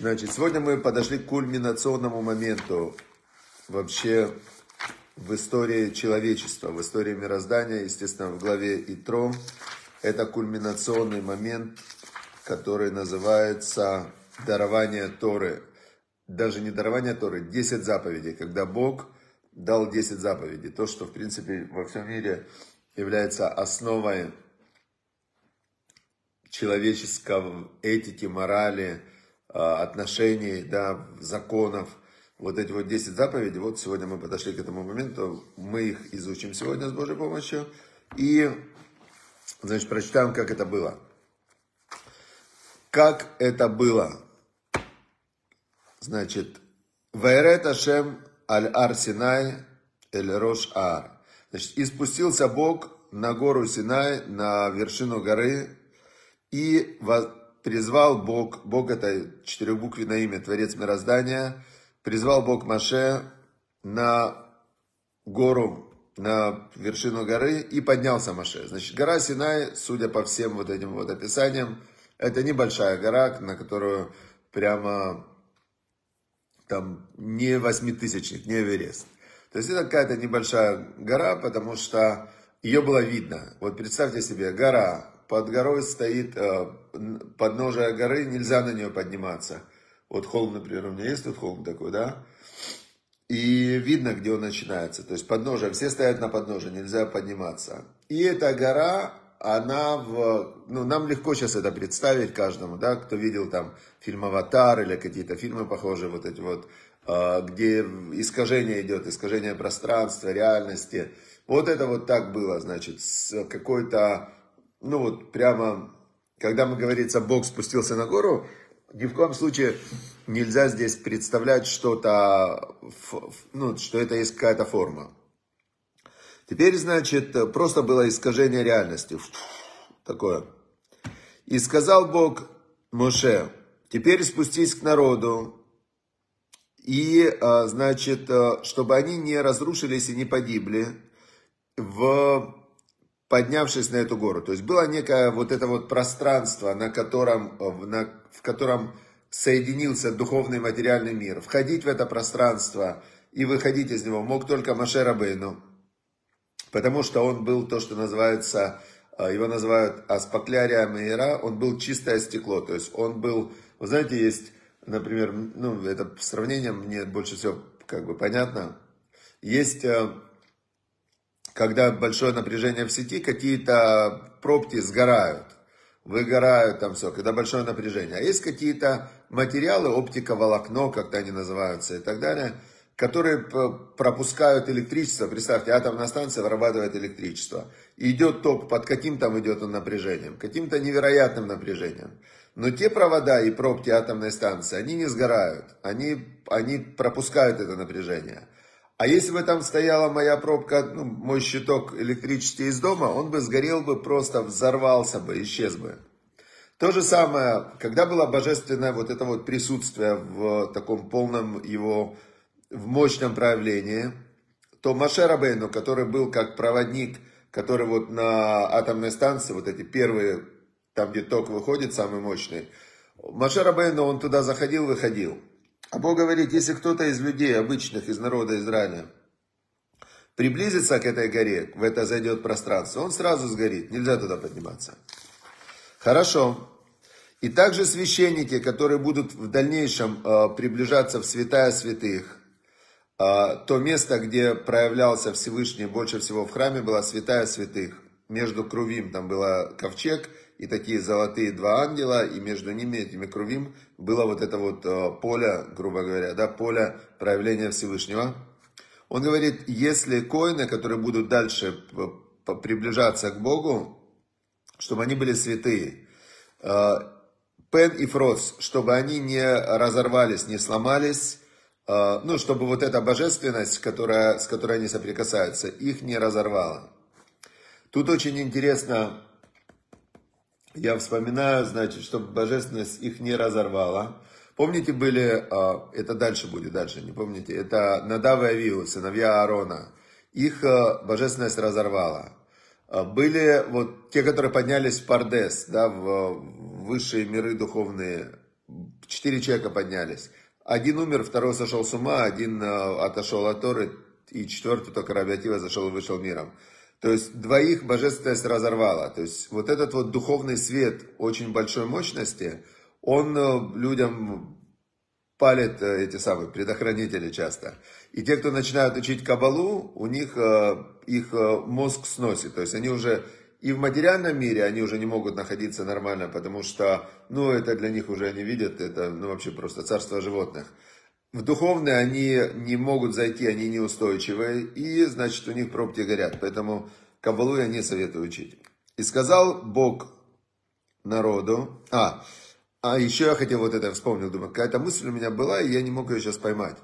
Значит, сегодня мы подошли к кульминационному моменту вообще в истории человечества, в истории мироздания, естественно, в главе Итро. Это кульминационный момент, который называется дарование Торы. Даже не дарование Торы, 10 заповедей, когда Бог дал 10 заповедей. То, что, в принципе, во всем мире является основой человеческой этики, морали, а, отношений, да, законов, вот эти вот 10 заповедей, вот сегодня мы подошли к этому моменту, мы их изучим сегодня с Божьей помощью, и, значит, прочитаем, как это было. Как это было? Значит, Вайрет Ашем аль ар Синай эль Рош Ар. Значит, и спустился Бог на гору Синай, на вершину горы, и призвал Бог, Бог это четырехбуквенное имя, Творец мироздания, призвал Бог Маше на гору, на вершину горы и поднялся Маше. Значит, гора Синай, судя по всем вот этим вот описаниям, это небольшая гора, на которую прямо там не восьмитысячник, не Эверест. То есть это какая-то небольшая гора, потому что ее было видно. Вот представьте себе, гора, под горой стоит э, подножие горы, нельзя на нее подниматься. Вот холм, например, у меня есть тут холм такой, да? И видно, где он начинается. То есть подножие, все стоят на подножии, нельзя подниматься. И эта гора, она в... Ну, нам легко сейчас это представить каждому, да, кто видел там фильм «Аватар» или какие-то фильмы похожие, вот эти вот, э, где искажение идет, искажение пространства, реальности. Вот это вот так было, значит, с какой-то ну вот прямо, когда мы говорится, Бог спустился на гору, ни в коем случае нельзя здесь представлять что-то, ну, что это есть какая-то форма. Теперь, значит, просто было искажение реальности. Такое. И сказал Бог Моше, теперь спустись к народу, и, а, значит, а, чтобы они не разрушились и не погибли в поднявшись на эту гору. То есть было некое вот это вот пространство, на котором, на, в котором соединился духовный и материальный мир. Входить в это пространство и выходить из него мог только Маше Рабейну, потому что он был то, что называется, а, его называют Аспаклярия Мейра, он был чистое стекло, то есть он был, вы знаете, есть, например, ну, это сравнение мне больше всего как бы понятно, есть а, когда большое напряжение в сети, какие-то пробки сгорают, выгорают там все, когда большое напряжение. А есть какие-то материалы, оптика, волокно, как-то они называются и так далее, которые пропускают электричество. Представьте, атомная станция вырабатывает электричество. Идет ток, под каким там идет он напряжением? Каким-то невероятным напряжением. Но те провода и пробки атомной станции, они не сгорают, они, они пропускают это напряжение. А если бы там стояла моя пробка, ну, мой щиток электричества из дома, он бы сгорел бы, просто взорвался бы, исчез бы. То же самое, когда было божественное вот это вот присутствие в таком полном его, в мощном проявлении, то Маше Рабейну, который был как проводник, который вот на атомной станции, вот эти первые, там где ток выходит, самый мощный, Маше Рабейну, он туда заходил, выходил. А Бог говорит, если кто-то из людей, обычных, из народа Израиля, приблизится к этой горе, в это зайдет пространство, он сразу сгорит, нельзя туда подниматься. Хорошо. И также священники, которые будут в дальнейшем э, приближаться в святая святых, э, то место, где проявлялся Всевышний больше всего в храме, была святая святых. Между Крувим там был ковчег, и такие золотые два ангела, и между ними, этими крувим, было вот это вот э, поле, грубо говоря, да, поле проявления Всевышнего. Он говорит, если коины, которые будут дальше приближаться к Богу, чтобы они были святые, э, Пен и Фрос, чтобы они не разорвались, не сломались, э, ну, чтобы вот эта божественность, которая, с которой они соприкасаются, их не разорвала. Тут очень интересно, я вспоминаю, значит, чтобы божественность их не разорвала. Помните, были, а, это дальше будет, дальше, не помните, это Надав и Авиу, сыновья Аарона. Их а, божественность разорвала. А, были вот те, которые поднялись в Пардес, да, в высшие миры духовные, четыре человека поднялись. Один умер, второй сошел с ума, один отошел от Торы, и четвертый только Рабиатива зашел и вышел миром. То есть двоих божественность разорвала. То есть вот этот вот духовный свет очень большой мощности, он э, людям палит э, эти самые предохранители часто. И те, кто начинают учить кабалу, у них э, их мозг сносит. То есть они уже и в материальном мире они уже не могут находиться нормально, потому что, ну, это для них уже они видят, это, ну, вообще просто царство животных. В духовные они не могут зайти, они неустойчивые, и, значит, у них пробки горят. Поэтому Кабалу я не советую учить. И сказал Бог народу, а, а еще я хотел вот это вспомнил, думаю, какая-то мысль у меня была, и я не мог ее сейчас поймать.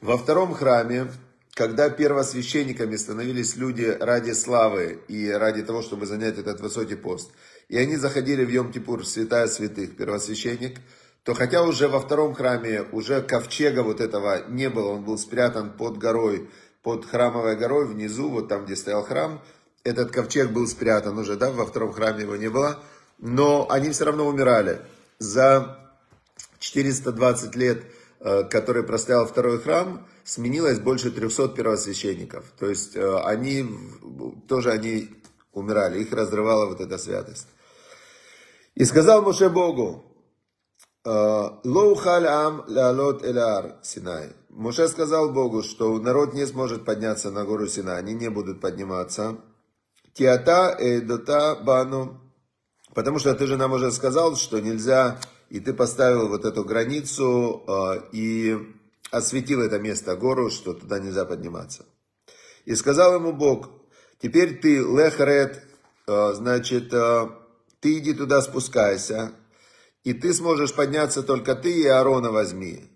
Во втором храме, когда первосвященниками становились люди ради славы и ради того, чтобы занять этот высокий пост, и они заходили в Йом-Кипур, святая святых, первосвященник, то хотя уже во втором храме уже ковчега вот этого не было, он был спрятан под горой, под храмовой горой внизу, вот там, где стоял храм, этот ковчег был спрятан уже, да, во втором храме его не было, но они все равно умирали. За 420 лет, э, который простоял второй храм, сменилось больше 300 первосвященников. То есть э, они тоже они умирали, их разрывала вот эта святость. И сказал Моше Богу, Лоухаль ам лалот элар Синай. Моше сказал Богу, что народ не сможет подняться на гору Синай, они не будут подниматься. Тиата эдота бану. Потому что ты же нам уже сказал, что нельзя, и ты поставил вот эту границу э, и осветил это место, гору, что туда нельзя подниматься. И сказал ему Бог, теперь ты лехред, э, значит, э, ты иди туда спускайся, и ты сможешь подняться только ты и Аарона возьми.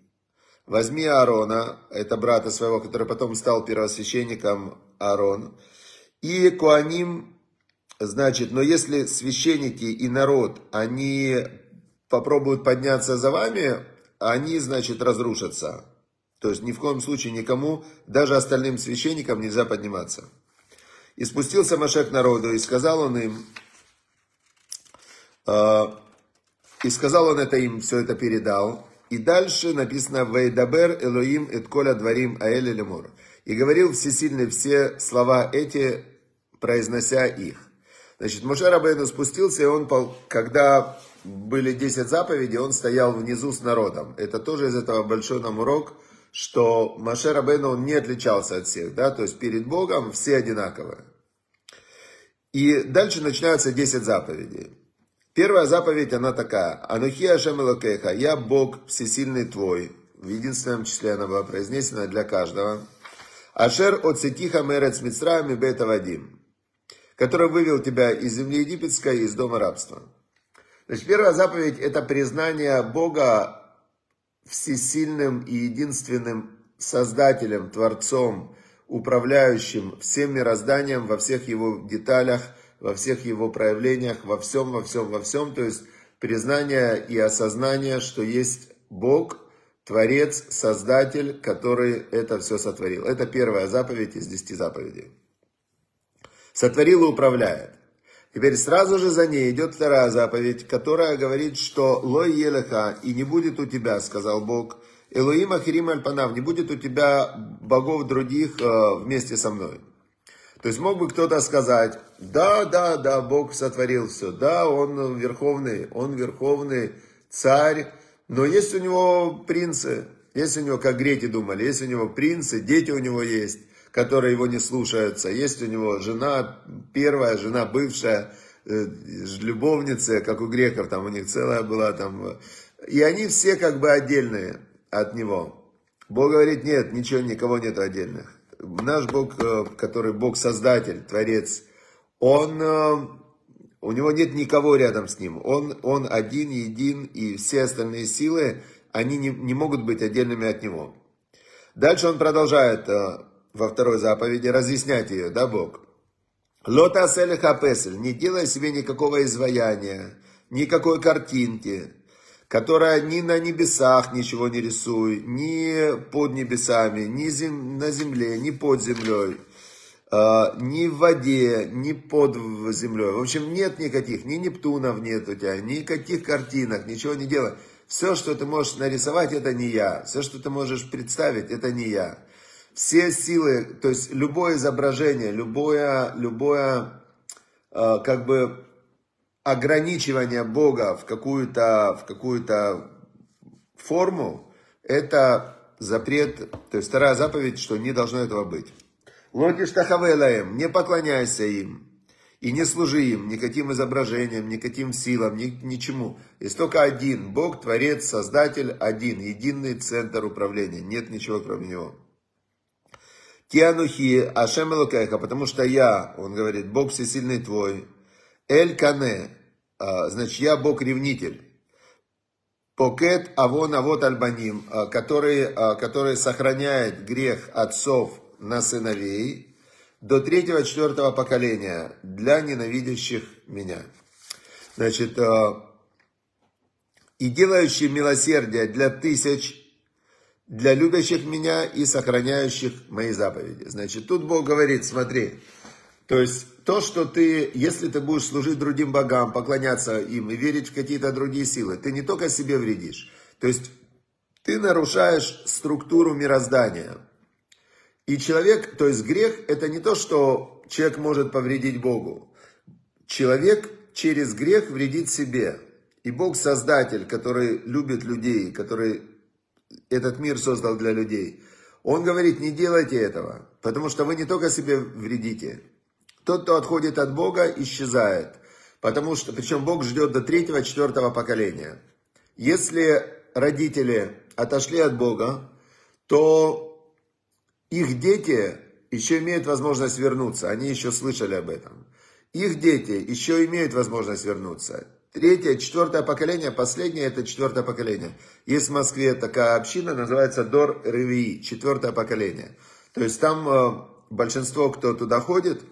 Возьми Аарона, это брата своего, который потом стал первосвященником Аарон. И Куаним, значит, но если священники и народ, они попробуют подняться за вами, они, значит, разрушатся. То есть ни в коем случае никому, даже остальным священникам нельзя подниматься. И спустился Машек народу, и сказал он им, а, и сказал он это им, все это передал. И дальше написано «Вейдабер Элоим эт коля дворим аэле лемор». И говорил всесильный все слова эти, произнося их. Значит, Моше Рабейну спустился, и он, когда были 10 заповедей, он стоял внизу с народом. Это тоже из этого большой нам урок, что Моше Рабейну он не отличался от всех, да, то есть перед Богом все одинаковые. И дальше начинаются 10 заповедей. Первая заповедь, она такая. Анухи Ашем Элокеха, я Бог всесильный твой. В единственном числе она была произнесена для каждого. Ашер от Сетиха Мерец Мицраем и Бета Вадим, который вывел тебя из земли египетской, из дома рабства. Значит, первая заповедь – это признание Бога всесильным и единственным Создателем, Творцом, управляющим всем мирозданием во всех его деталях – во всех его проявлениях, во всем, во всем, во всем. То есть признание и осознание, что есть Бог, Творец, Создатель, который это все сотворил. Это первая заповедь из десяти заповедей. Сотворил и управляет. Теперь сразу же за ней идет вторая заповедь, которая говорит, что «Лой елеха» и не будет у тебя, сказал Бог, «Элоим ахирим альпанав» не будет у тебя богов других э, вместе со мной. То есть мог бы кто-то сказать, да, да, да, Бог сотворил все, да, он верховный, он верховный царь, но есть у него принцы, есть у него, как греки думали, есть у него принцы, дети у него есть, которые его не слушаются, есть у него жена, первая жена, бывшая, э, любовница, как у греков, там у них целая была там, и они все как бы отдельные от него. Бог говорит, нет, ничего, никого нет отдельных наш Бог, э, который Бог-создатель, Творец, он, э, у него нет никого рядом с ним. Он, он один, един, и все остальные силы, они не, не могут быть отдельными от него. Дальше он продолжает э, во второй заповеди разъяснять ее, да, Бог? Лота селиха песель, не делай себе никакого изваяния, никакой картинки, которая ни на небесах ничего не рисует, ни под небесами, ни зем, на земле, ни под землей, э, ни в воде, ни под землей. В общем, нет никаких, ни Нептунов нет у тебя, никаких картинок, ничего не делай. Все, что ты можешь нарисовать, это не я. Все, что ты можешь представить, это не я. Все силы, то есть любое изображение, любое, любое э, как бы ограничивание Бога в какую-то в какую-то форму, это запрет, то есть вторая заповедь, что не должно этого быть. Лотиш тахавелаем, не поклоняйся им. И не служи им никаким изображениям, никаким силам, ни, ничему. Есть только один. Бог, Творец, Создатель, один. Единый центр управления. Нет ничего кроме Него. Тианухи Ашем потому что я, он говорит, Бог всесильный твой. Эль Кане, а, значит, я Бог ревнитель. Покет Авон Авот Альбаним, а, который, а, который сохраняет грех отцов на сыновей до третьего-четвертого поколения для ненавидящих меня. Значит, и делающий милосердие для тысяч, для любящих меня и сохраняющих мои заповеди. Значит, тут Бог говорит, смотри, то есть то, что ты, если ты будешь служить другим богам, поклоняться им и верить в какие-то другие силы, ты не только себе вредишь, то есть ты нарушаешь структуру мироздания. И человек, то есть грех, это не то, что человек может повредить Богу. Человек через грех вредит себе. И Бог создатель, который любит людей, который этот мир создал для людей. Он говорит, не делайте этого, потому что вы не только себе вредите. Тот, кто отходит от Бога, исчезает. Потому что, причем Бог ждет до третьего, четвертого поколения. Если родители отошли от Бога, то их дети еще имеют возможность вернуться, они еще слышали об этом. Их дети еще имеют возможность вернуться. Третье, четвертое поколение, последнее это четвертое поколение. Есть в Москве такая община, называется Дор Ревии, четвертое поколение. То есть там э, большинство, кто туда ходит,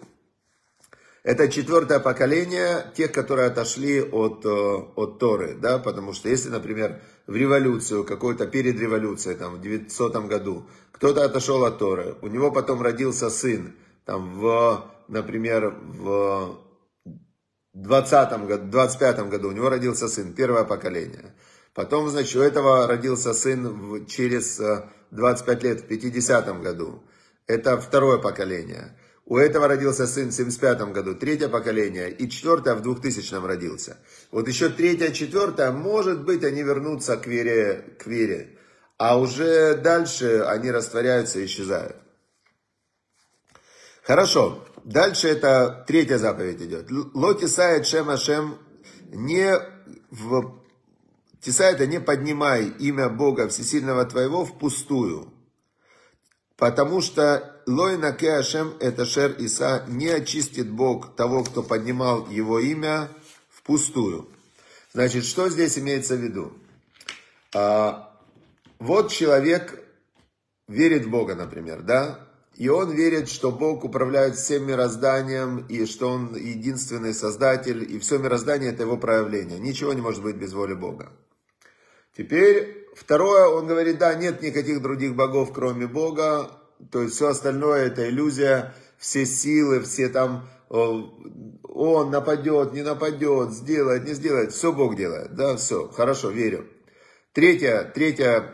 это четвертое поколение тех, которые отошли от, э, от Торы, да, потому что если, например, в революцию, какой-то перед революцией, там, в 900 году, кто-то отошел от Торы, у него потом родился сын, там, в, например, в 20 году, 25 году у него родился сын, первое поколение. Потом, значит, у этого родился сын через 25 э, лет, в 50 году. Это второе поколение. У этого родился сын в 75 году, третье поколение, и четвертое в 2000 родился. Вот еще третье, четвертое, может быть, они вернутся к вере, к вере. А уже дальше они растворяются и исчезают. Хорошо. Дальше это третья заповедь идет. Лотисает шем ашем не в... Тиса это не поднимай имя Бога Всесильного твоего впустую. Потому что Лой Наке Ашем это Шер Иса не очистит Бог того, кто поднимал его имя впустую. Значит, что здесь имеется в виду? А, вот человек верит в Бога, например, да? И он верит, что Бог управляет всем мирозданием, и что Он единственный Создатель, и все мироздание это Его проявление. Ничего не может быть без воли Бога. Теперь второе, он говорит, да, нет никаких других богов, кроме Бога, то есть все остальное это иллюзия, все силы, все там, он нападет, не нападет, сделает, не сделает, все Бог делает, да, все, хорошо, верю. Третье, третье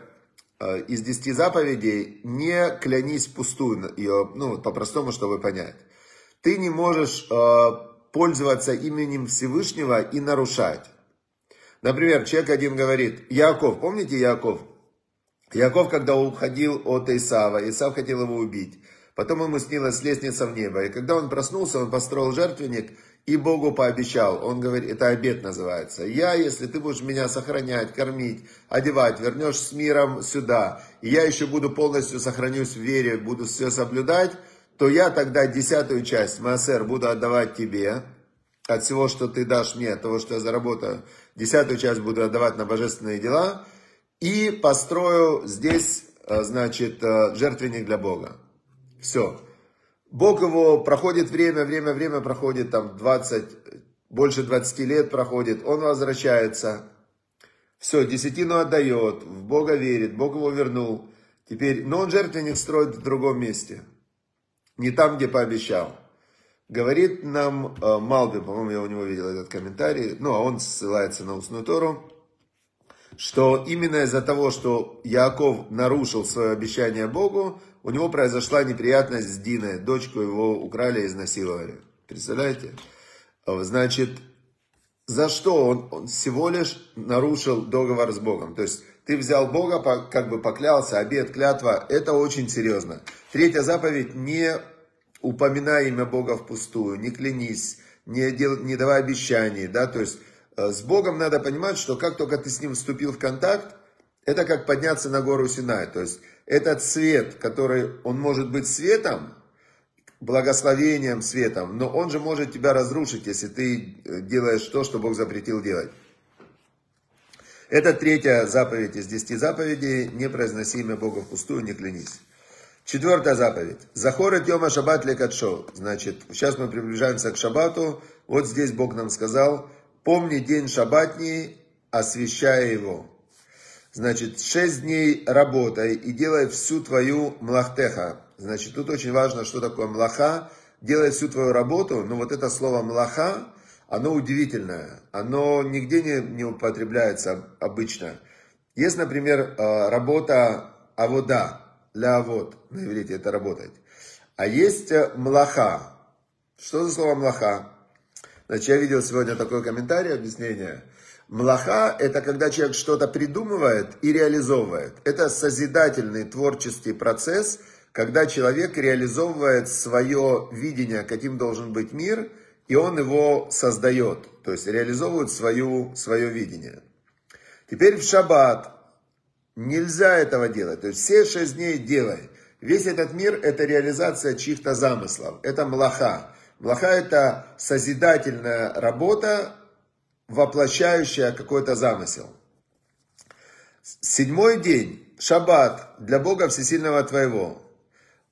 э, из десяти заповедей, не клянись пустую, ее, ну, по-простому, чтобы понять. Ты не можешь э, пользоваться именем Всевышнего и нарушать. Например, человек один говорит, Яков, помните Яков? Яков, когда уходил от Исава, Исав хотел его убить. Потом ему снилась лестница в небо. И когда он проснулся, он построил жертвенник и Богу пообещал. Он говорит, это обед называется. Я, если ты будешь меня сохранять, кормить, одевать, вернешь с миром сюда, и я еще буду полностью сохранюсь в вере, буду все соблюдать, то я тогда десятую часть, Маасер, буду отдавать тебе, от всего, что ты дашь мне, от того, что я заработаю, десятую часть буду отдавать на божественные дела, и построю здесь, э, значит, э, жертвенник для Бога. Все. Бог его, проходит время, время, время проходит, там 20, больше 20 лет проходит, он возвращается, все, десятину отдает, в Бога верит, Бог его вернул. Теперь, но он жертвенник строит в другом месте, не там, где пообещал. Говорит нам э, Малбин, по-моему, я у него видел этот комментарий, ну, а он ссылается на устную Тору, что именно из-за того, что Яков нарушил свое обещание Богу, у него произошла неприятность с Диной, дочку его украли и изнасиловали. Представляете? Значит, за что он, он всего лишь нарушил договор с Богом? То есть ты взял Бога, как бы поклялся, обед, клятва, это очень серьезно. Третья заповедь, не упоминай имя Бога впустую, не клянись, не, дел, не давай обещаний, да, то есть э, с Богом надо понимать, что как только ты с Ним вступил в контакт, это как подняться на гору Синай, то есть этот свет, который, он может быть светом, благословением, светом, но он же может тебя разрушить, если ты э, делаешь то, что Бог запретил делать. Это третья заповедь из десяти заповедей. Не произноси имя Бога впустую, не клянись. Четвертая заповедь. Захорет йома шаббат лекатшо. Значит, сейчас мы приближаемся к шаббату. Вот здесь Бог нам сказал, помни день шаббатний, освящая его. Значит, шесть дней работай и делай всю твою млахтеха. Значит, тут очень важно, что такое млаха. Делай всю твою работу, но вот это слово млаха, оно удивительное, оно нигде не, не употребляется обычно. Есть, например, э, работа авода, ля авод, на иврите это работать. А есть э, млаха. Что за слово млаха? Значит, я видел сегодня такой комментарий, объяснение. Млаха – это когда человек что-то придумывает и реализовывает. Это созидательный творческий процесс, когда человек реализовывает свое видение, каким должен быть мир – и он его создает, то есть реализовывает свою, свое видение. Теперь в шаббат нельзя этого делать, то есть все шесть дней делай. Весь этот мир – это реализация чьих-то замыслов, это млаха. Млаха – это созидательная работа, воплощающая какой-то замысел. Седьмой день, шаббат, для Бога Всесильного твоего.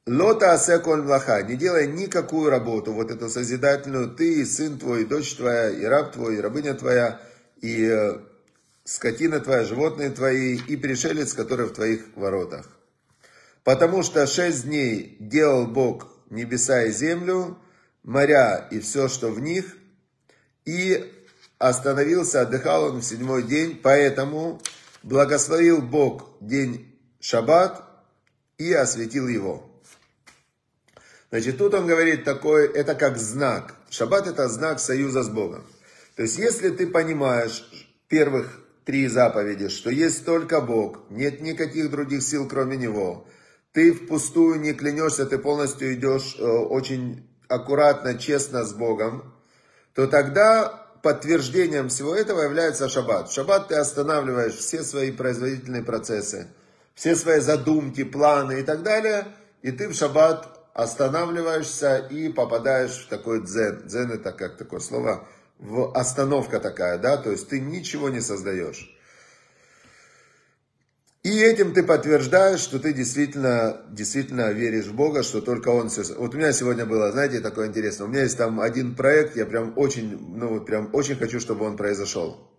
Лота асеколь млаха, не делай никакую работу, вот эту созидательную, ты, и сын твой, и дочь твоя, и раб твой, и рабыня твоя, и э, скотина твоя, животные твои, и пришелец, который в твоих воротах. Потому что шесть дней делал Бог небеса и землю, моря и все, что в них, и остановился, отдыхал он в седьмой день, поэтому благословил Бог день шаббат и осветил его. Значит, тут он говорит такое, это как знак. Шаббат это знак союза с Богом. То есть, если ты понимаешь первых три заповеди, что есть только Бог, нет никаких других сил, кроме Него, ты впустую не клянешься, ты полностью идешь э, очень аккуратно, честно с Богом, то тогда подтверждением всего этого является шаббат. В шаббат ты останавливаешь все свои производительные процессы, все свои задумки, планы и так далее, и ты в шаббат останавливаешься и попадаешь в такой дзен. Дзен это как такое слово, остановка такая, да, то есть ты ничего не создаешь. И этим ты подтверждаешь, что ты действительно, действительно веришь в Бога, что только Он все... Вот у меня сегодня было, знаете, такое интересное. У меня есть там один проект, я прям очень, ну вот прям очень хочу, чтобы он произошел.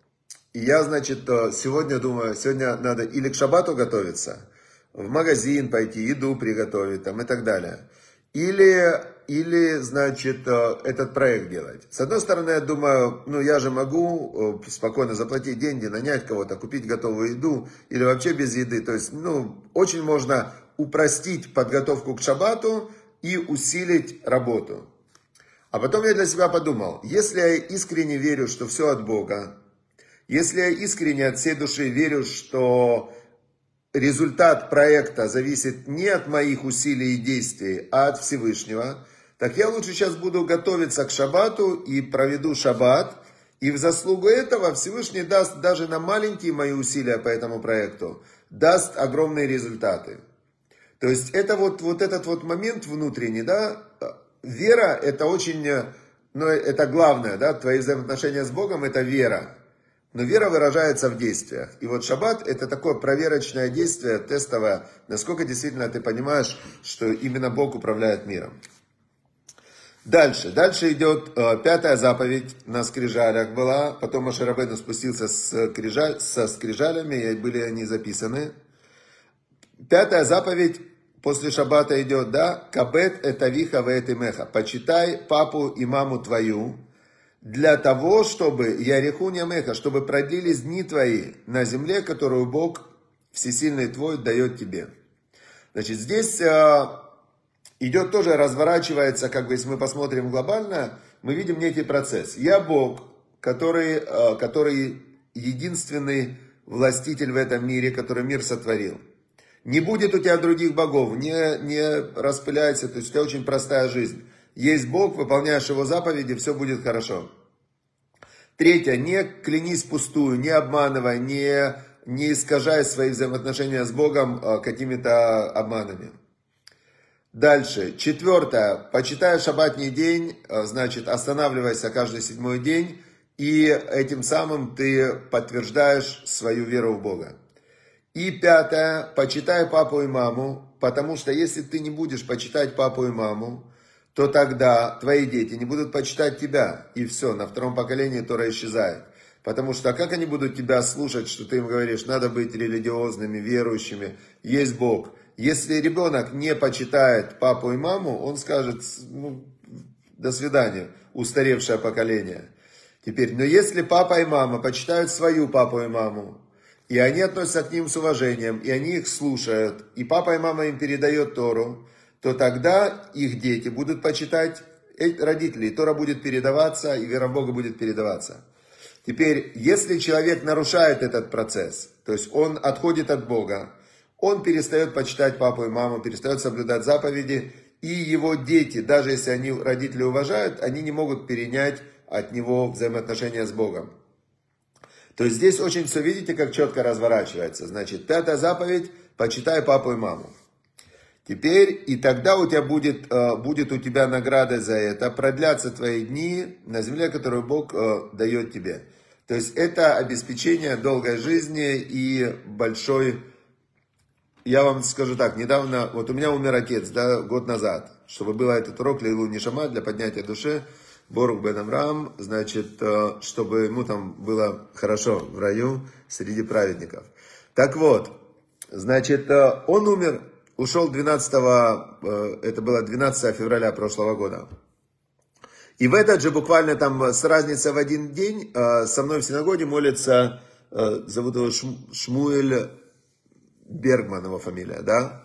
И я, значит, сегодня думаю, сегодня надо или к шабату готовиться, в магазин пойти, еду приготовить там и так далее или, или, значит, э, этот проект делать. С одной стороны, я думаю, ну, я же могу э, спокойно заплатить деньги, нанять кого-то, купить готовую еду, или вообще без еды. То есть, ну, очень можно упростить подготовку к шабату и усилить работу. А потом я для себя подумал, если я искренне верю, что все от Бога, если я искренне от всей души верю, что результат проекта зависит не от моих усилий и действий, а от Всевышнего, так я лучше сейчас буду готовиться к шаббату и проведу шаббат, и в заслугу этого Всевышний даст даже на маленькие мои усилия по этому проекту, даст огромные результаты. То есть это вот, вот этот вот момент внутренний, да, вера это очень, ну это главное, да, твои взаимоотношения с Богом это вера. Но вера выражается в действиях. И вот шаббат это такое проверочное действие, тестовое, насколько действительно ты понимаешь, что именно Бог управляет миром. Дальше. Дальше идет э, пятая заповедь на скрижалях была. Потом Машарабейну спустился с крижаль, со скрижалями, и были они записаны. Пятая заповедь после шаббата идет, да, кабет это виха веет меха. Почитай папу и маму твою, для того, чтобы, Яриху Меха, чтобы продлились дни твои на земле, которую Бог Всесильный твой дает тебе. Значит, здесь э, идет тоже, разворачивается, как бы, если мы посмотрим глобально, мы видим некий процесс. Я Бог, который, э, который единственный властитель в этом мире, который мир сотворил. Не будет у тебя других богов, не, не распыляйся, то есть у тебя очень простая жизнь. Есть Бог, выполняешь Его заповеди, все будет хорошо. Третье, не клянись пустую, не обманывай, не, не искажай свои взаимоотношения с Богом а, какими-то обманами. Дальше. Четвертое. Почитай шаббатний день, а, значит, останавливайся каждый седьмой день, и этим самым ты подтверждаешь свою веру в Бога. И пятое, почитай папу и маму, потому что если ты не будешь почитать папу и маму, то тогда твои дети не будут почитать тебя. И все, на втором поколении Тора исчезает. Потому что как они будут тебя слушать, что ты им говоришь, надо быть религиозными, верующими, есть Бог. Если ребенок не почитает папу и маму, он скажет, ну, до свидания, устаревшее поколение. Теперь, но если папа и мама почитают свою папу и маму, и они относятся к ним с уважением, и они их слушают, и папа и мама им передают Тору, то тогда их дети будут почитать родителей, Тора будет передаваться, и вера в Бога будет передаваться. Теперь, если человек нарушает этот процесс, то есть он отходит от Бога, он перестает почитать папу и маму, перестает соблюдать заповеди, и его дети, даже если они родители уважают, они не могут перенять от него взаимоотношения с Богом. То есть здесь очень все видите, как четко разворачивается. Значит, пятая заповедь, почитай папу и маму. Теперь, и тогда у тебя будет, э, будет у тебя награда за это, продлятся твои дни на земле, которую Бог э, дает тебе. То есть это обеспечение долгой жизни и большой, я вам скажу так, недавно, вот у меня умер отец, да, год назад, чтобы было этот урок Лейлу Нишама для поднятия души, Борух Бен Амрам, значит, э, чтобы ему там было хорошо в раю среди праведников. Так вот, значит, э, он умер, ушел 12, э, это было 12 февраля прошлого года. И в этот же буквально там с разницей в один день со мной в синагоге молится, зовут его Шмуэль Бергман, его фамилия, да?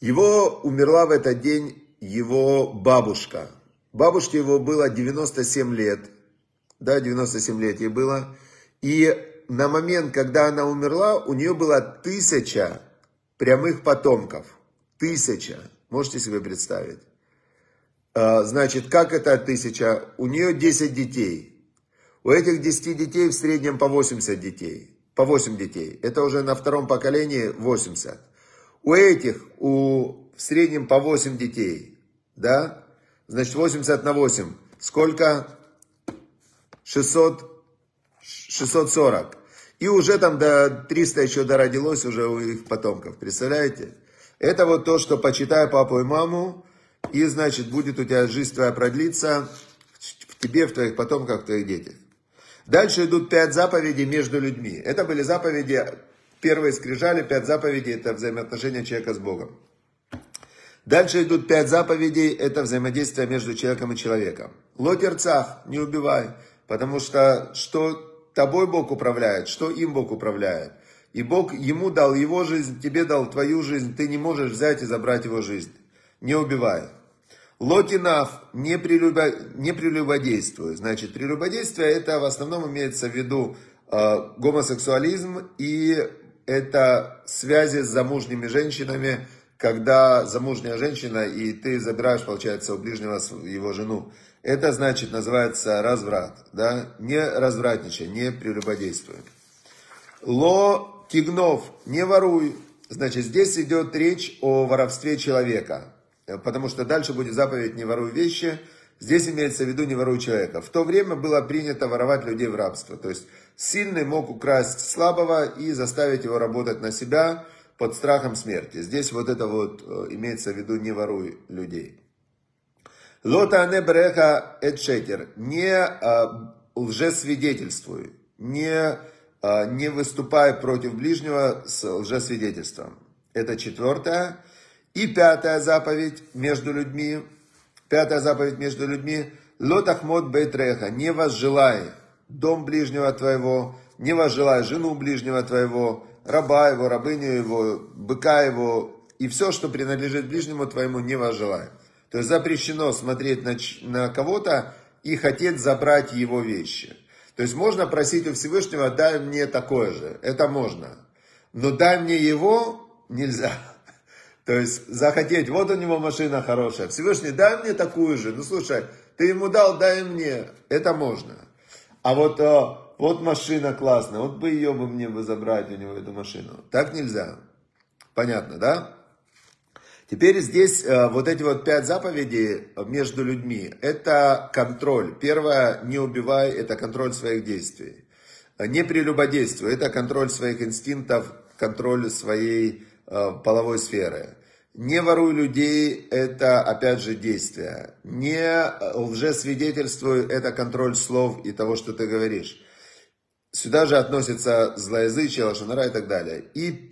Его умерла в этот день его бабушка – Бабушке его было 97 лет. Да, 97 лет ей было. И на момент, когда она умерла, у нее было тысяча прямых потомков. Тысяча. Можете себе представить? А, значит, как это тысяча? У нее 10 детей. У этих 10 детей в среднем по 80 детей. По 8 детей. Это уже на втором поколении 80. У этих у, в среднем по 8 детей. Да? Значит, 80 на 8. Сколько? 600, 640. И уже там до 300 еще дородилось уже у их потомков. Представляете? Это вот то, что почитай папу и маму, и значит будет у тебя жизнь твоя продлиться в тебе, в твоих потомках, в твоих детях. Дальше идут пять заповедей между людьми. Это были заповеди, первые скрижали, пять заповедей, это взаимоотношения человека с Богом. Дальше идут пять заповедей, это взаимодействие между человеком и человеком. Лотерцах, не убивай, потому что что тобой Бог управляет, что им Бог управляет. И Бог ему дал его жизнь, тебе дал твою жизнь, ты не можешь взять и забрать его жизнь. Не убивай. Лотинав, не, прелюбо, не прелюбодействуй. Значит, прелюбодействие это в основном имеется в виду э, гомосексуализм и это связи с замужними женщинами, когда замужняя женщина, и ты забираешь, получается, у ближнего его жену. Это значит, называется разврат, да, не развратничай, не прелюбодействуй. Ло тигнов, не воруй, значит, здесь идет речь о воровстве человека, потому что дальше будет заповедь «не воруй вещи», здесь имеется в виду «не воруй человека». В то время было принято воровать людей в рабство, то есть сильный мог украсть слабого и заставить его работать на себя – под страхом смерти. Здесь вот это вот э, имеется в виду не воруй людей. Лота не бреха эдшетер. Не а, лжесвидетельствуй. Не, а, не выступай против ближнего с лжесвидетельством. Это четвертая. И пятая заповедь между людьми. Пятая заповедь между людьми. Лотахмот бейтреха, не возжелай дом ближнего твоего, не возжелай жену ближнего твоего, раба его, рабыню его, быка его, и все, что принадлежит ближнему твоему, не возжелай. То есть запрещено смотреть на, на кого-то и хотеть забрать его вещи. То есть можно просить у Всевышнего, дай мне такое же. Это можно. Но дай мне его нельзя. То есть захотеть, вот у него машина хорошая. Всевышний, дай мне такую же. Ну слушай, ты ему дал, дай мне. Это можно. А вот, э, вот машина классная, вот бы ее бы мне бы забрать у него эту машину. Так нельзя. Понятно, да? Теперь здесь э, вот эти вот пять заповедей между людьми, это контроль. Первое, не убивай, это контроль своих действий. Не прелюбодействуй, это контроль своих инстинктов, контроль своей э, половой сферы. Не воруй людей, это опять же действие. Не лжесвидетельствуй, это контроль слов и того, что ты говоришь. Сюда же относится злоязычие, лошанара и так далее. И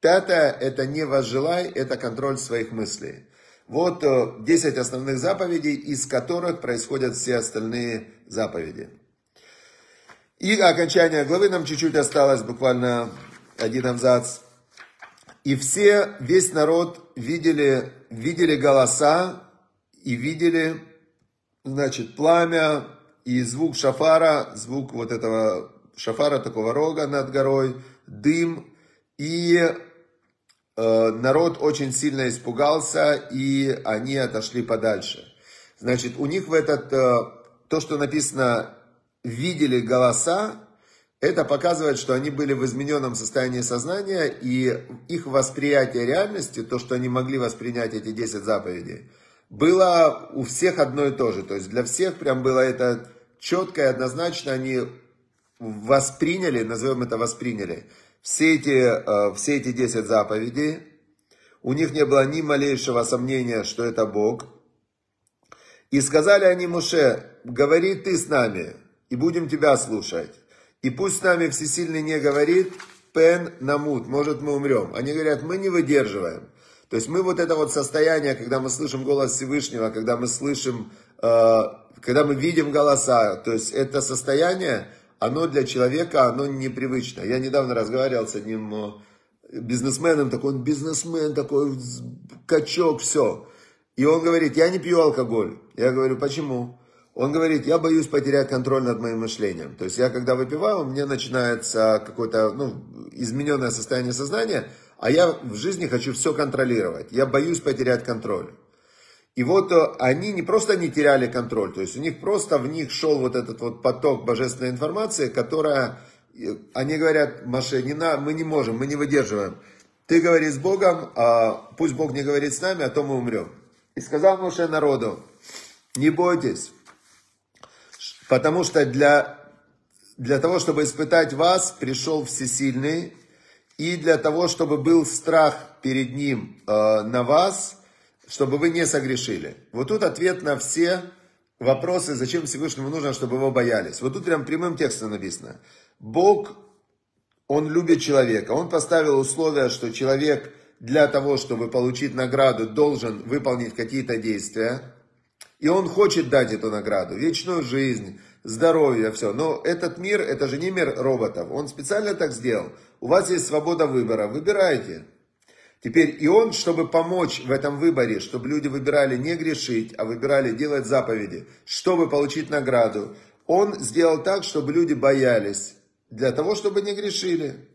Пятое – это не возжелай, это контроль своих мыслей. Вот 10 э, основных заповедей, из которых происходят все остальные заповеди. И окончание главы нам чуть-чуть осталось, буквально один абзац. И все, весь народ видели, видели голоса и видели, значит, пламя и звук шафара, звук вот этого шафара, такого рога над горой, дым и Э, народ очень сильно испугался, и они отошли подальше. Значит, у них в этот, э, то, что написано, видели голоса, это показывает, что они были в измененном состоянии сознания, и их восприятие реальности, то, что они могли воспринять эти 10 заповедей, было у всех одно и то же. То есть для всех прям было это четко и однозначно, они восприняли, назовем это восприняли, все эти, э, все эти 10 заповедей, у них не было ни малейшего сомнения, что это Бог. И сказали они Муше, говори ты с нами, и будем тебя слушать. И пусть с нами всесильный не говорит, пен намут, может мы умрем. Они говорят, мы не выдерживаем. То есть мы вот это вот состояние, когда мы слышим голос Всевышнего, когда мы слышим, э, когда мы видим голоса, то есть это состояние, оно для человека, оно непривычно. Я недавно разговаривал с одним э, бизнесменом, такой он бизнесмен, такой качок, все. И он говорит, я не пью алкоголь. Я говорю, почему? Он говорит, я боюсь потерять контроль над моим мышлением. То есть я когда выпиваю, у меня начинается какое-то ну, измененное состояние сознания, а я в жизни хочу все контролировать. Я боюсь потерять контроль. И вот э, они не просто не теряли контроль, то есть у них просто в них шел вот этот вот поток божественной информации, которая, э, они говорят, Маше, не на, мы не можем, мы не выдерживаем. Ты говори с Богом, а пусть Бог не говорит с нами, а то мы умрем. И сказал Моше народу, не бойтесь, потому что для, для того, чтобы испытать вас, пришел Всесильный, и для того, чтобы был страх перед Ним э, на вас – чтобы вы не согрешили. Вот тут ответ на все вопросы, зачем Всевышнему нужно, чтобы его боялись. Вот тут прям прямым текстом написано. Бог, Он любит человека. Он поставил условия, что человек для того, чтобы получить награду, должен выполнить какие-то действия. И Он хочет дать эту награду, вечную жизнь, здоровье, все. Но этот мир, это же не мир роботов. Он специально так сделал. У вас есть свобода выбора. Выбирайте. Теперь и он, чтобы помочь в этом выборе, чтобы люди выбирали не грешить, а выбирали делать заповеди, чтобы получить награду, он сделал так, чтобы люди боялись, для того, чтобы не грешили.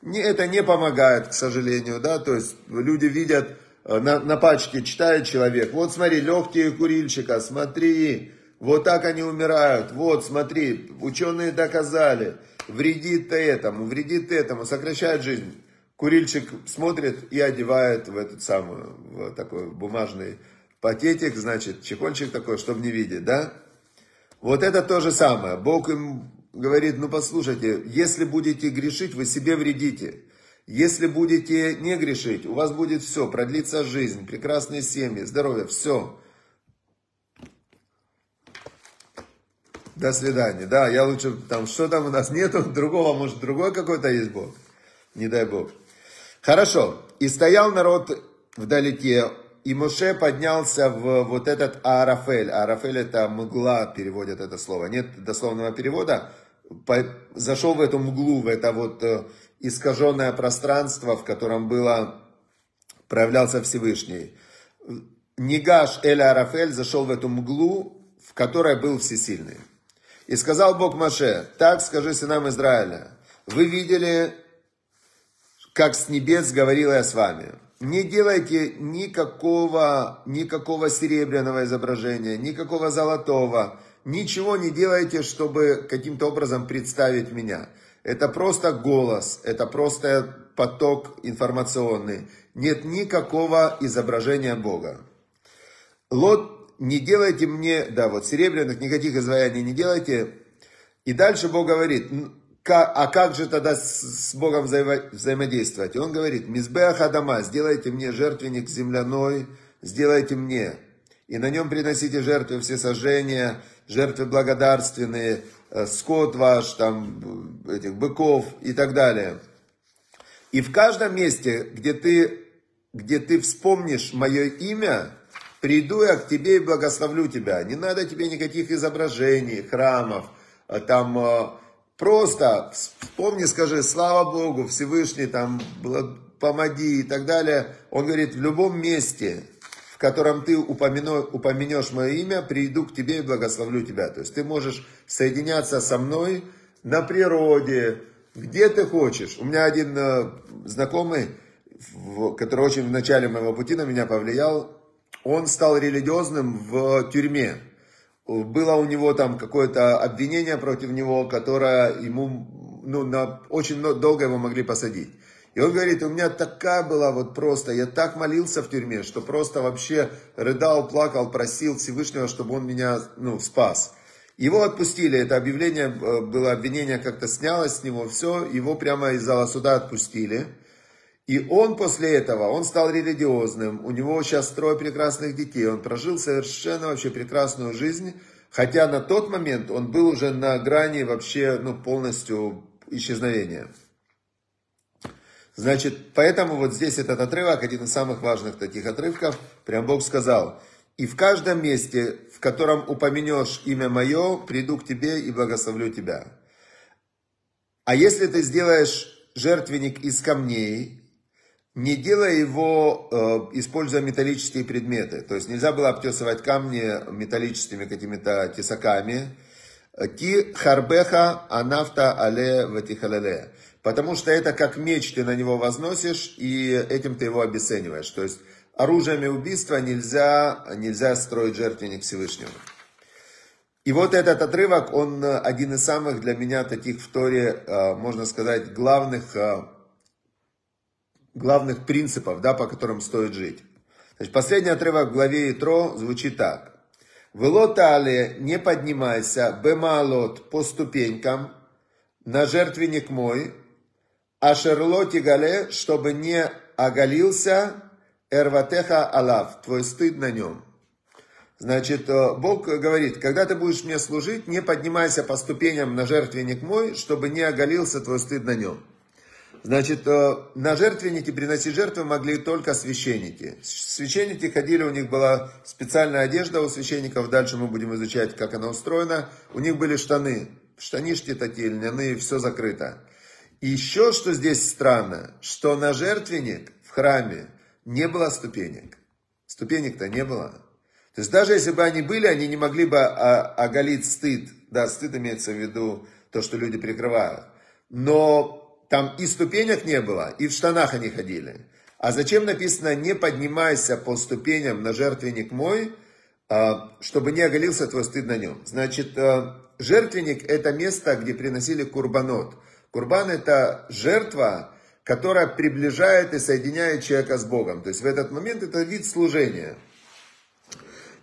Не, это не помогает, к сожалению, да, то есть люди видят на, на пачке, читает человек, вот смотри, легкие курильщика, смотри, вот так они умирают, вот смотри, ученые доказали, вредит этому, вредит этому, сокращает жизнь. Курильщик смотрит и одевает в этот самый, в такой бумажный пакетик, значит, чехольчик такой, чтобы не видеть, да? Вот это то же самое. Бог им говорит, ну послушайте, если будете грешить, вы себе вредите. Если будете не грешить, у вас будет все, продлится жизнь, прекрасные семьи, здоровье, все. До свидания. Да, я лучше, там, что там у нас нету, другого, может, другой какой-то есть Бог. Не дай Бог. Хорошо. И стоял народ вдалеке и Моше поднялся в вот этот Аарафель. Аарафель это мгла, переводят это слово. Нет дословного перевода. Зашел в эту мглу, в это вот э, искаженное пространство, в котором было, проявлялся Всевышний. Нигаш Эль Арафель зашел в эту мглу, в которой был Всесильный. И сказал Бог Маше, так скажи сынам Израиля, вы видели, как с небес говорил я с вами. Не делайте никакого, никакого серебряного изображения, никакого золотого, ничего не делайте, чтобы каким-то образом представить меня. Это просто голос, это просто поток информационный. Нет никакого изображения Бога. Лот, не делайте мне, да, вот серебряных, никаких изваяний не делайте. И дальше Бог говорит, а как же тогда с Богом взаимодействовать? И он говорит, Мизбеах Адама, сделайте мне жертвенник земляной, сделайте мне. И на нем приносите жертвы все сожжения, жертвы благодарственные, э, скот ваш, там, этих быков и так далее. И в каждом месте, где ты, где ты вспомнишь мое имя, приду я к тебе и благословлю тебя. Не надо тебе никаких изображений, храмов, э, там, э, просто вспомни, скажи, слава Богу, Всевышний, там, помоги и так далее. Он говорит, в любом месте, в котором ты упомянешь мое имя, приду к тебе и благословлю тебя. То есть ты можешь соединяться со мной на природе, где ты хочешь. У меня один э, знакомый, который очень в начале моего пути на меня повлиял, он стал религиозным в тюрьме. Было у него там какое-то обвинение против него, которое ему, ну, на, очень долго его могли посадить. И он говорит, у меня такая была вот просто, я так молился в тюрьме, что просто вообще рыдал, плакал, просил Всевышнего, чтобы он меня, ну, спас. Его отпустили, это объявление, э, было обвинение, как-то снялось с него, все, его прямо из зала суда отпустили. И он после этого, он стал религиозным, у него сейчас трое прекрасных детей, он прожил совершенно вообще прекрасную жизнь, хотя на тот момент он был уже на грани вообще, ну, полностью исчезновения. Значит, поэтому вот здесь этот отрывок, один из самых важных таких отрывков, прям Бог сказал, «И в каждом месте, в котором упомянешь имя мое, приду к тебе и благословлю тебя». А если ты сделаешь жертвенник из камней, не делая его, э, используя металлические предметы. То есть нельзя было обтесывать камни металлическими какими-то тесаками. Ки харбеха анафта але ватихалеле. Потому что это как меч ты на него возносишь, и этим ты его обесцениваешь. То есть оружиями убийства нельзя, нельзя строить жертвенник Всевышнему. И вот этот отрывок, он один из самых для меня таких в Торе, э, можно сказать, главных э, главных принципов, да, по которым стоит жить. Значит, последний отрывок в главе Итро звучит так. Велотале, не поднимайся, бемалот, по ступенькам, на жертвенник мой, а шерлоти гале, чтобы не оголился эрватеха алав, твой стыд на нем. Значит, э, Бог говорит, когда ты будешь мне служить, не поднимайся по ступеням на жертвенник мой, чтобы не оголился твой стыд на нем. Значит, э, на жертвенники приносить жертвы могли только священники. Священники ходили, у них была специальная одежда у священников, дальше мы будем изучать, как она устроена. У них были штаны, штанишки такие льняные, все закрыто. И еще что здесь странно, что на жертвенник в храме не было ступенек. Ступенек-то не было. То есть даже если бы они были, они не могли бы оголить стыд. Да, стыд имеется в виду то, что люди прикрывают. Но там и ступенек не было, и в штанах они ходили. А зачем написано, не поднимайся по ступеням на жертвенник мой, а, чтобы не оголился твой стыд на нем. Значит, а, жертвенник это место, где приносили курбанот. Курбан это жертва, которая приближает и соединяет человека с Богом. То есть в этот момент это вид служения.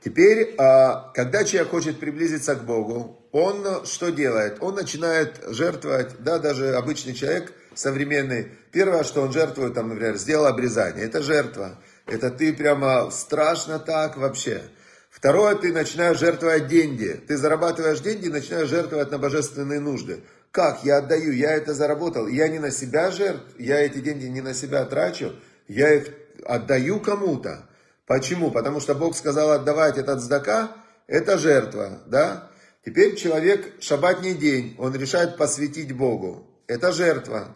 Теперь, а, когда человек хочет приблизиться к Богу, он что делает? Он начинает жертвовать, да, даже обычный человек современный, первое, что он жертвует, там, например, сделал обрезание, это жертва. Это ты прямо страшно так вообще. Второе, ты начинаешь жертвовать деньги. Ты зарабатываешь деньги и начинаешь жертвовать на божественные нужды. Как? Я отдаю, я это заработал. Я не на себя жертв, я эти деньги не на себя трачу, я их отдаю кому-то. Почему? Потому что Бог сказал отдавать этот сдака, это жертва, да? Теперь человек, шабатний день, он решает посвятить Богу. Это жертва.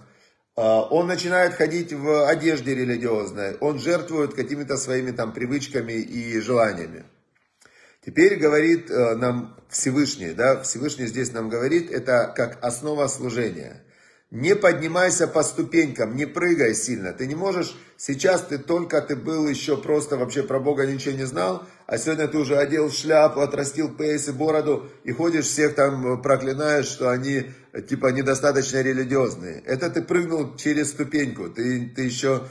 А, он начинает ходить в одежде религиозной, он жертвует какими-то своими там привычками и желаниями. Теперь говорит э, нам Всевышний, да, Всевышний здесь нам говорит, это как основа служения. Не поднимайся по ступенькам, не прыгай сильно. Ты не можешь, сейчас ты только, ты был еще просто вообще про Бога ничего не знал, а сегодня ты уже одел шляпу, отрастил пейс и бороду, и ходишь всех там проклинаешь, что они типа недостаточно религиозные. Это ты прыгнул через ступеньку, ты, ты еще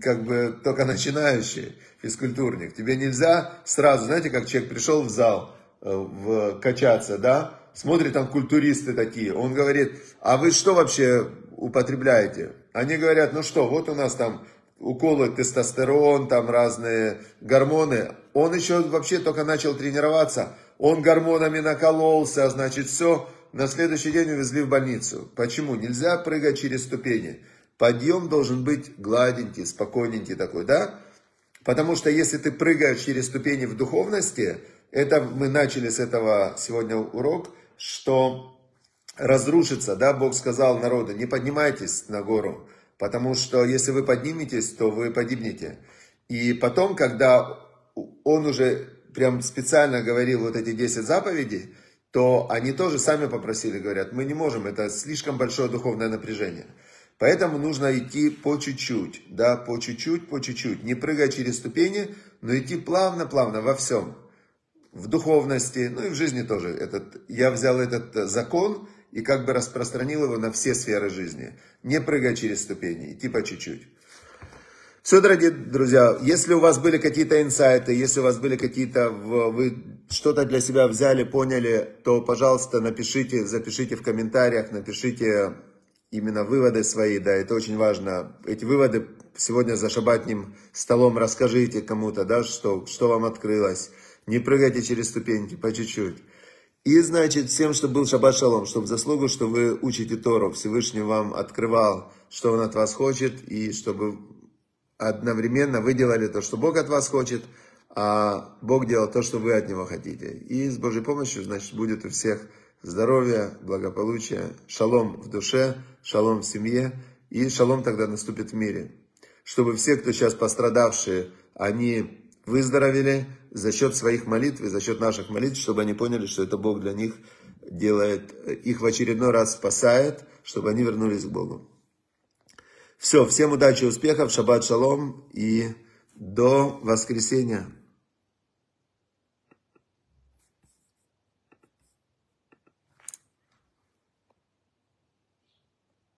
как бы только начинающий физкультурник. Тебе нельзя сразу, знаете, как человек пришел в зал, э, в, качаться, да, смотрит там культуристы такие, он говорит, а вы что вообще употребляете? Они говорят, ну что, вот у нас там уколы тестостерон, там разные гормоны. Он еще вообще только начал тренироваться, он гормонами накололся, значит, все, на следующий день увезли в больницу. Почему? Нельзя прыгать через ступени. Подъем должен быть гладенький, спокойненький такой, да? Потому что если ты прыгаешь через ступени в духовности, это мы начали с этого сегодня урок, что разрушится, да, Бог сказал народу, не поднимайтесь на гору, потому что если вы подниметесь, то вы погибнете. И потом, когда он уже прям специально говорил вот эти 10 заповедей, то они тоже сами попросили, говорят, мы не можем, это слишком большое духовное напряжение. Поэтому нужно идти по чуть-чуть, да, по чуть-чуть, по чуть-чуть. Не прыгать через ступени, но идти плавно-плавно во всем. В духовности, ну и в жизни тоже. Этот, я взял этот закон и как бы распространил его на все сферы жизни. Не прыгать через ступени, идти по чуть-чуть. Все, дорогие друзья, если у вас были какие-то инсайты, если у вас были какие-то, вы что-то для себя взяли, поняли, то, пожалуйста, напишите, запишите в комментариях, напишите именно выводы свои, да, это очень важно. Эти выводы сегодня за шабатним столом расскажите кому-то, да, что, что вам открылось. Не прыгайте через ступеньки, по чуть-чуть. И, значит, всем, чтобы был шаббат шалом, чтобы заслугу, что вы учите Тору, Всевышний вам открывал, что Он от вас хочет, и чтобы одновременно вы делали то, что Бог от вас хочет, а Бог делал то, что вы от Него хотите. И с Божьей помощью, значит, будет у всех здоровья, благополучия, шалом в душе, шалом в семье, и шалом тогда наступит в мире. Чтобы все, кто сейчас пострадавшие, они выздоровели за счет своих молитв и за счет наших молитв, чтобы они поняли, что это Бог для них делает, их в очередной раз спасает, чтобы они вернулись к Богу. Все, всем удачи, успехов, шаббат шалом и до воскресенья.